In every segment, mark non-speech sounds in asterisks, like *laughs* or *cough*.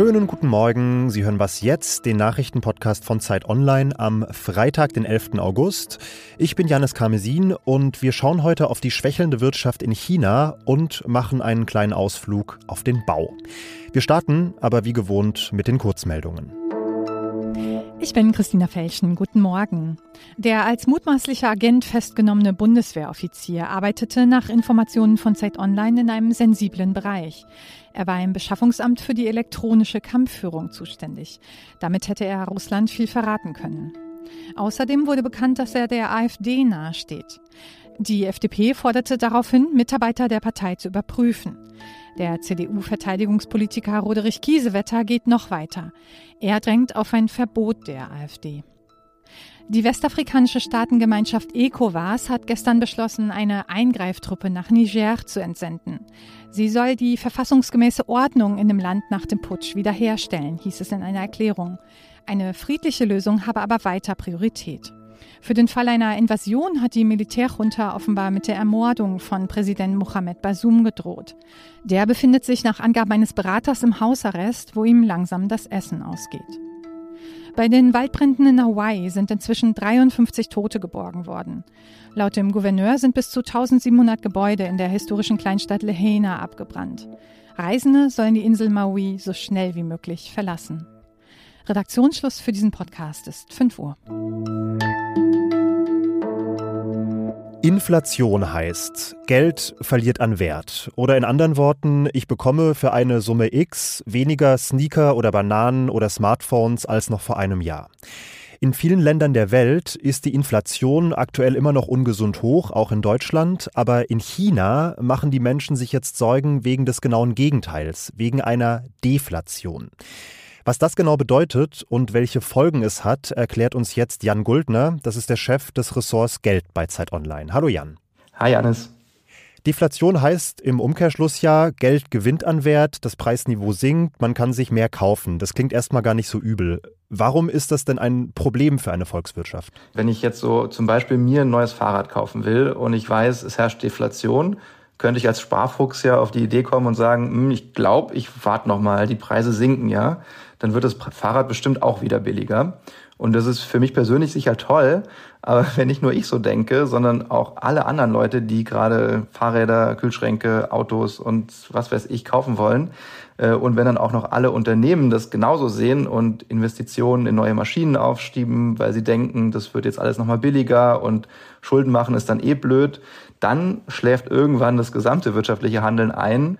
Schönen guten Morgen. Sie hören was jetzt, den Nachrichtenpodcast von Zeit Online am Freitag, den 11. August. Ich bin Janis Karmesin und wir schauen heute auf die schwächelnde Wirtschaft in China und machen einen kleinen Ausflug auf den Bau. Wir starten aber wie gewohnt mit den Kurzmeldungen. Ich bin Christina Felschen. Guten Morgen. Der als mutmaßlicher Agent festgenommene Bundeswehroffizier arbeitete nach Informationen von Zeit Online in einem sensiblen Bereich. Er war im Beschaffungsamt für die elektronische Kampfführung zuständig. Damit hätte er Russland viel verraten können. Außerdem wurde bekannt, dass er der AfD nahesteht. Die FDP forderte daraufhin, Mitarbeiter der Partei zu überprüfen. Der CDU-Verteidigungspolitiker Roderich Kiesewetter geht noch weiter. Er drängt auf ein Verbot der AfD. Die westafrikanische Staatengemeinschaft ECOWAS hat gestern beschlossen, eine Eingreiftruppe nach Niger zu entsenden. Sie soll die verfassungsgemäße Ordnung in dem Land nach dem Putsch wiederherstellen, hieß es in einer Erklärung. Eine friedliche Lösung habe aber weiter Priorität. Für den Fall einer Invasion hat die Militärjunta offenbar mit der Ermordung von Präsident Mohamed Bazoum gedroht. Der befindet sich nach Angaben eines Beraters im Hausarrest, wo ihm langsam das Essen ausgeht. Bei den Waldbränden in Hawaii sind inzwischen 53 Tote geborgen worden. Laut dem Gouverneur sind bis zu 1700 Gebäude in der historischen Kleinstadt Lahaina abgebrannt. Reisende sollen die Insel Maui so schnell wie möglich verlassen. Redaktionsschluss für diesen Podcast ist 5 Uhr. Inflation heißt, Geld verliert an Wert. Oder in anderen Worten, ich bekomme für eine Summe X weniger Sneaker oder Bananen oder Smartphones als noch vor einem Jahr. In vielen Ländern der Welt ist die Inflation aktuell immer noch ungesund hoch, auch in Deutschland, aber in China machen die Menschen sich jetzt Sorgen wegen des genauen Gegenteils, wegen einer Deflation. Was das genau bedeutet und welche Folgen es hat, erklärt uns jetzt Jan Guldner. Das ist der Chef des Ressorts Geld bei Zeit Online. Hallo Jan. Hi Janis. Deflation heißt im Umkehrschluss ja, Geld gewinnt an Wert, das Preisniveau sinkt, man kann sich mehr kaufen. Das klingt erstmal gar nicht so übel. Warum ist das denn ein Problem für eine Volkswirtschaft? Wenn ich jetzt so zum Beispiel mir ein neues Fahrrad kaufen will und ich weiß, es herrscht Deflation, könnte ich als Sparfuchs ja auf die Idee kommen und sagen, hm, ich glaube, ich warte noch mal, die Preise sinken ja dann wird das Fahrrad bestimmt auch wieder billiger. Und das ist für mich persönlich sicher toll, aber *laughs* wenn nicht nur ich so denke, sondern auch alle anderen Leute, die gerade Fahrräder, Kühlschränke, Autos und was weiß ich kaufen wollen, äh, und wenn dann auch noch alle Unternehmen das genauso sehen und Investitionen in neue Maschinen aufschieben, weil sie denken, das wird jetzt alles nochmal billiger und Schulden machen ist dann eh blöd, dann schläft irgendwann das gesamte wirtschaftliche Handeln ein.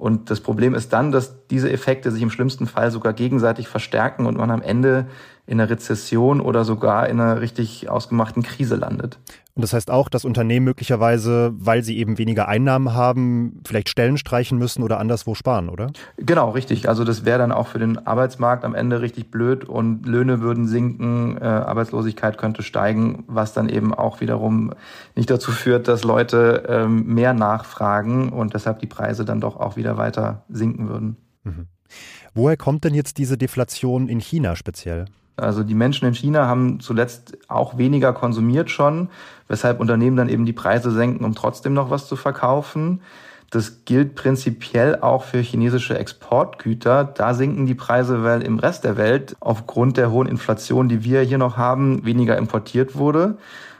Und das Problem ist dann, dass diese Effekte sich im schlimmsten Fall sogar gegenseitig verstärken und man am Ende in einer Rezession oder sogar in einer richtig ausgemachten Krise landet. Und das heißt auch, dass Unternehmen möglicherweise, weil sie eben weniger Einnahmen haben, vielleicht Stellen streichen müssen oder anderswo sparen, oder? Genau, richtig. Also das wäre dann auch für den Arbeitsmarkt am Ende richtig blöd und Löhne würden sinken, äh, Arbeitslosigkeit könnte steigen, was dann eben auch wiederum nicht dazu führt, dass Leute ähm, mehr nachfragen und deshalb die Preise dann doch auch wieder weiter sinken würden. Mhm. Woher kommt denn jetzt diese Deflation in China speziell? Also die Menschen in China haben zuletzt auch weniger konsumiert schon, weshalb Unternehmen dann eben die Preise senken, um trotzdem noch was zu verkaufen. Das gilt prinzipiell auch für chinesische Exportgüter. Da sinken die Preise, weil im Rest der Welt aufgrund der hohen Inflation, die wir hier noch haben, weniger importiert wurde.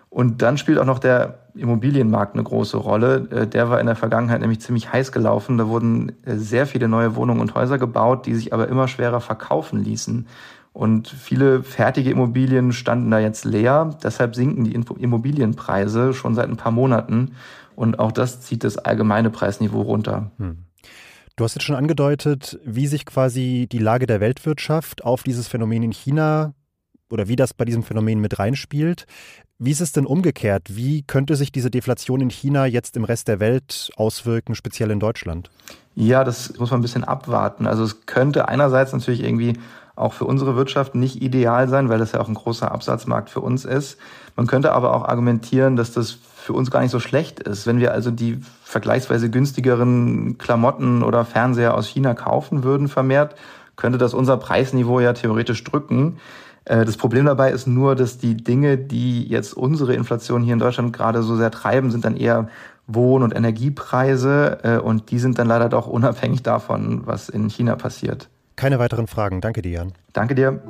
Und dann spielt auch noch der Immobilienmarkt eine große Rolle. Äh, der war in der Vergangenheit nämlich ziemlich heiß gelaufen. Da wurden äh, sehr viele neue Wohnungen und Häuser gebaut, die sich aber immer schwerer verkaufen ließen. Und viele fertige Immobilien standen da jetzt leer. Deshalb sinken die Immobilienpreise schon seit ein paar Monaten. Und auch das zieht das allgemeine Preisniveau runter. Hm. Du hast jetzt schon angedeutet, wie sich quasi die Lage der Weltwirtschaft auf dieses Phänomen in China oder wie das bei diesem Phänomen mit reinspielt. Wie ist es denn umgekehrt? Wie könnte sich diese Deflation in China jetzt im Rest der Welt auswirken, speziell in Deutschland? Ja, das muss man ein bisschen abwarten. Also es könnte einerseits natürlich irgendwie auch für unsere Wirtschaft nicht ideal sein, weil das ja auch ein großer Absatzmarkt für uns ist. Man könnte aber auch argumentieren, dass das für uns gar nicht so schlecht ist. Wenn wir also die vergleichsweise günstigeren Klamotten oder Fernseher aus China kaufen würden vermehrt, könnte das unser Preisniveau ja theoretisch drücken. Äh, das Problem dabei ist nur, dass die Dinge, die jetzt unsere Inflation hier in Deutschland gerade so sehr treiben, sind dann eher Wohn- und Energiepreise äh, und die sind dann leider doch unabhängig davon, was in China passiert. Keine weiteren Fragen. Danke dir, Jan. Danke dir.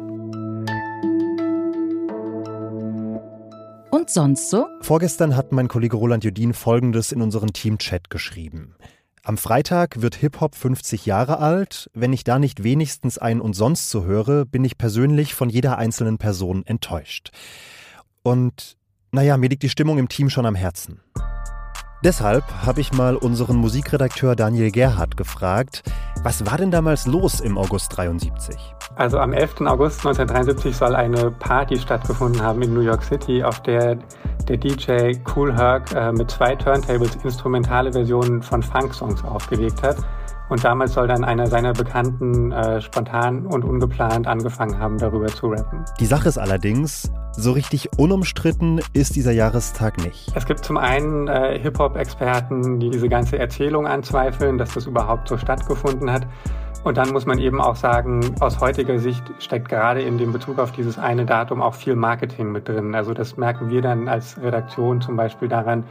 Und sonst so? Vorgestern hat mein Kollege Roland Judin Folgendes in unseren Team-Chat geschrieben. Am Freitag wird Hip-Hop 50 Jahre alt. Wenn ich da nicht wenigstens ein und sonst so höre, bin ich persönlich von jeder einzelnen Person enttäuscht. Und naja, mir liegt die Stimmung im Team schon am Herzen. Deshalb habe ich mal unseren Musikredakteur Daniel Gerhardt gefragt, was war denn damals los im August 73? Also am 11. August 1973 soll eine Party stattgefunden haben in New York City, auf der der DJ Cool Herc äh, mit zwei Turntables instrumentale Versionen von Funk-Songs aufgelegt hat. Und damals soll dann einer seiner Bekannten äh, spontan und ungeplant angefangen haben, darüber zu rappen. Die Sache ist allerdings, so richtig unumstritten ist dieser Jahrestag nicht. Es gibt zum einen äh, Hip-Hop-Experten, die diese ganze Erzählung anzweifeln, dass das überhaupt so stattgefunden hat. Und dann muss man eben auch sagen, aus heutiger Sicht steckt gerade in dem Bezug auf dieses eine Datum auch viel Marketing mit drin. Also das merken wir dann als Redaktion zum Beispiel daran,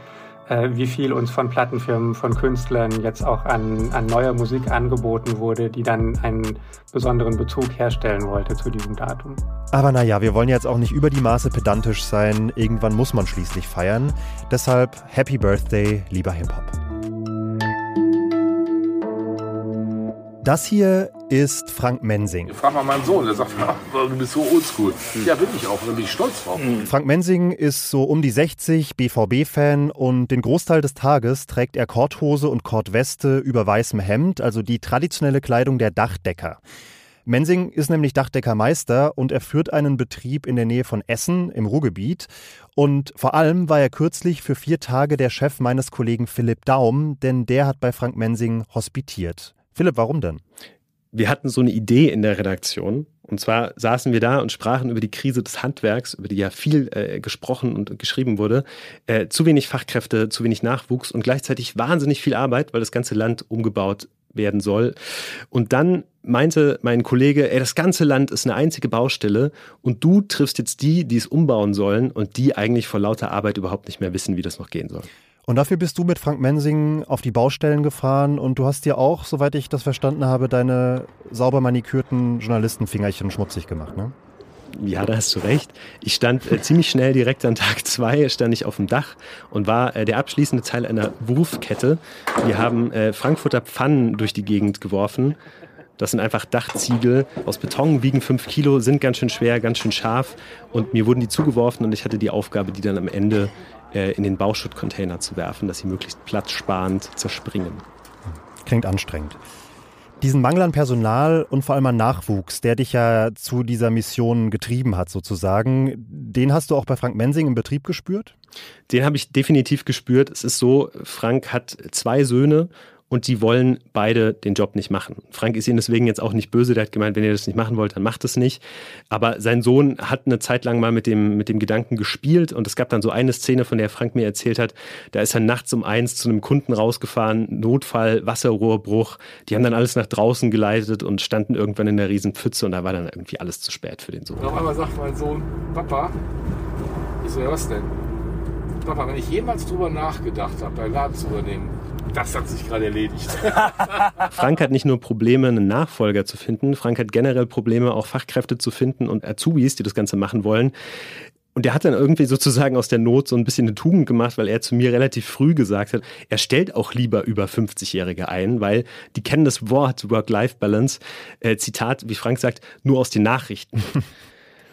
äh, wie viel uns von Plattenfirmen, von Künstlern jetzt auch an, an neuer Musik angeboten wurde, die dann einen besonderen Bezug herstellen wollte zu diesem Datum. Aber naja, wir wollen jetzt auch nicht über die Maße pedantisch sein. Irgendwann muss man schließlich feiern. Deshalb Happy Birthday, lieber Hip-Hop. Das hier ist Frank Mensing. Ich frag mal meinen Sohn, der sagt, ach, *laughs* du bist so oldschool. Ja, bin ich auch, da bin ich stolz drauf. Mhm. Frank Mensing ist so um die 60, BVB-Fan und den Großteil des Tages trägt er Korthose und Kortweste über weißem Hemd, also die traditionelle Kleidung der Dachdecker. Mensing ist nämlich Dachdeckermeister und er führt einen Betrieb in der Nähe von Essen im Ruhrgebiet. Und vor allem war er kürzlich für vier Tage der Chef meines Kollegen Philipp Daum, denn der hat bei Frank Mensing hospitiert. Philipp, warum denn? Wir hatten so eine Idee in der Redaktion. Und zwar saßen wir da und sprachen über die Krise des Handwerks, über die ja viel äh, gesprochen und geschrieben wurde. Äh, zu wenig Fachkräfte, zu wenig Nachwuchs und gleichzeitig wahnsinnig viel Arbeit, weil das ganze Land umgebaut werden soll. Und dann meinte mein Kollege, ey, das ganze Land ist eine einzige Baustelle und du triffst jetzt die, die es umbauen sollen und die eigentlich vor lauter Arbeit überhaupt nicht mehr wissen, wie das noch gehen soll. Und dafür bist du mit Frank Mensing auf die Baustellen gefahren und du hast dir auch, soweit ich das verstanden habe, deine sauber manikürten Journalistenfingerchen schmutzig gemacht, ne? Ja, da hast du recht. Ich stand äh, ziemlich schnell direkt an Tag zwei, stand ich auf dem Dach und war äh, der abschließende Teil einer Wurfkette. Wir haben äh, Frankfurter Pfannen durch die Gegend geworfen. Das sind einfach Dachziegel aus Beton, wiegen fünf Kilo, sind ganz schön schwer, ganz schön scharf. Und mir wurden die zugeworfen und ich hatte die Aufgabe, die dann am Ende äh, in den Bauschuttcontainer zu werfen, dass sie möglichst platzsparend zerspringen. Klingt anstrengend. Diesen Mangel an Personal und vor allem an Nachwuchs, der dich ja zu dieser Mission getrieben hat, sozusagen, den hast du auch bei Frank Mensing im Betrieb gespürt? Den habe ich definitiv gespürt. Es ist so, Frank hat zwei Söhne und die wollen beide den Job nicht machen. Frank ist ihnen deswegen jetzt auch nicht böse, der hat gemeint, wenn ihr das nicht machen wollt, dann macht es nicht. Aber sein Sohn hat eine Zeit lang mal mit dem, mit dem Gedanken gespielt und es gab dann so eine Szene, von der Frank mir erzählt hat, da ist er nachts um eins zu einem Kunden rausgefahren, Notfall, Wasserrohrbruch, die haben dann alles nach draußen geleitet und standen irgendwann in der riesen Pfütze und da war dann irgendwie alles zu spät für den Sohn. Auf einmal sagt mein Sohn, Papa, ich so, ja was denn? Papa, wenn ich jemals drüber nachgedacht habe, deinen Laden zu übernehmen, das hat sich gerade erledigt. *laughs* Frank hat nicht nur Probleme, einen Nachfolger zu finden, Frank hat generell Probleme, auch Fachkräfte zu finden und Azubis, die das Ganze machen wollen. Und er hat dann irgendwie sozusagen aus der Not so ein bisschen eine Tugend gemacht, weil er zu mir relativ früh gesagt hat, er stellt auch lieber über 50-Jährige ein, weil die kennen das Wort Work-Life-Balance, äh, Zitat, wie Frank sagt, nur aus den Nachrichten.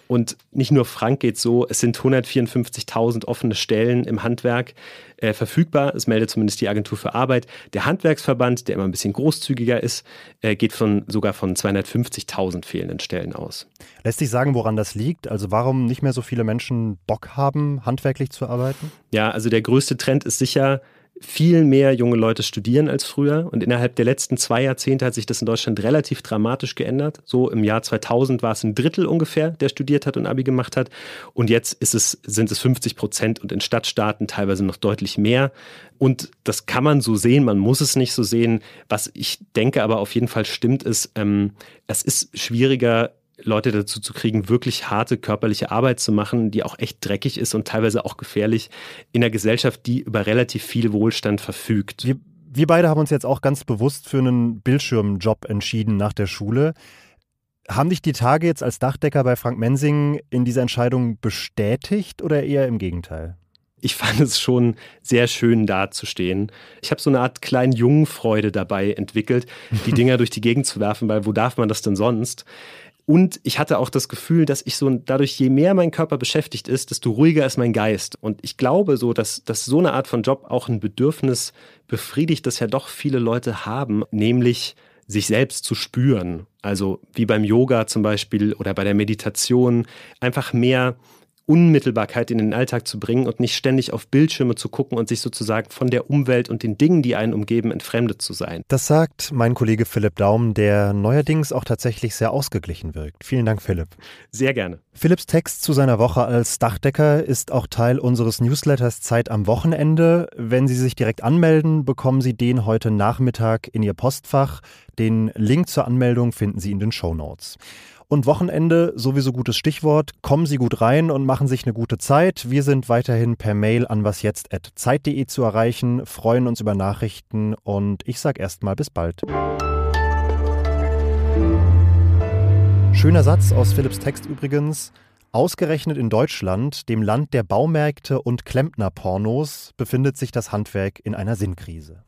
Und nicht nur Frank geht so, es sind 154.000 offene Stellen im Handwerk äh, verfügbar. Es meldet zumindest die Agentur für Arbeit. Der Handwerksverband, der immer ein bisschen großzügiger ist, äh, geht von, sogar von 250.000 fehlenden Stellen aus. Lässt sich sagen, woran das liegt? Also warum nicht mehr so viele Menschen Bock haben, handwerklich zu arbeiten? Ja, also der größte Trend ist sicher, viel mehr junge Leute studieren als früher. Und innerhalb der letzten zwei Jahrzehnte hat sich das in Deutschland relativ dramatisch geändert. So im Jahr 2000 war es ein Drittel ungefähr, der studiert hat und Abi gemacht hat. Und jetzt es, sind es 50 Prozent und in Stadtstaaten teilweise noch deutlich mehr. Und das kann man so sehen, man muss es nicht so sehen. Was ich denke aber auf jeden Fall stimmt, ist, ähm, es ist schwieriger, Leute dazu zu kriegen, wirklich harte körperliche Arbeit zu machen, die auch echt dreckig ist und teilweise auch gefährlich in einer Gesellschaft, die über relativ viel Wohlstand verfügt. Wir, wir beide haben uns jetzt auch ganz bewusst für einen Bildschirmjob entschieden nach der Schule. Haben dich die Tage jetzt als Dachdecker bei Frank Mensing in dieser Entscheidung bestätigt oder eher im Gegenteil? Ich fand es schon sehr schön dazustehen. Ich habe so eine Art kleinen Jungenfreude dabei entwickelt, die *laughs* Dinger durch die Gegend zu werfen, weil wo darf man das denn sonst? Und ich hatte auch das Gefühl, dass ich so dadurch, je mehr mein Körper beschäftigt ist, desto ruhiger ist mein Geist. Und ich glaube so, dass, dass so eine Art von Job auch ein Bedürfnis befriedigt, das ja doch viele Leute haben, nämlich sich selbst zu spüren. Also wie beim Yoga zum Beispiel oder bei der Meditation, einfach mehr Unmittelbarkeit in den Alltag zu bringen und nicht ständig auf Bildschirme zu gucken und sich sozusagen von der Umwelt und den Dingen, die einen umgeben, entfremdet zu sein. Das sagt mein Kollege Philipp Daum, der neuerdings auch tatsächlich sehr ausgeglichen wirkt. Vielen Dank, Philipp. Sehr gerne. Philipps Text zu seiner Woche als Dachdecker ist auch Teil unseres Newsletters Zeit am Wochenende. Wenn Sie sich direkt anmelden, bekommen Sie den heute Nachmittag in Ihr Postfach. Den Link zur Anmeldung finden Sie in den Show Notes. Und Wochenende, sowieso gutes Stichwort. Kommen Sie gut rein und machen sich eine gute Zeit. Wir sind weiterhin per Mail an wasjetzt.zeit.de zu erreichen, freuen uns über Nachrichten und ich sage erstmal bis bald. Schöner Satz aus Philipps Text übrigens. Ausgerechnet in Deutschland, dem Land der Baumärkte und Klempnerpornos, befindet sich das Handwerk in einer Sinnkrise.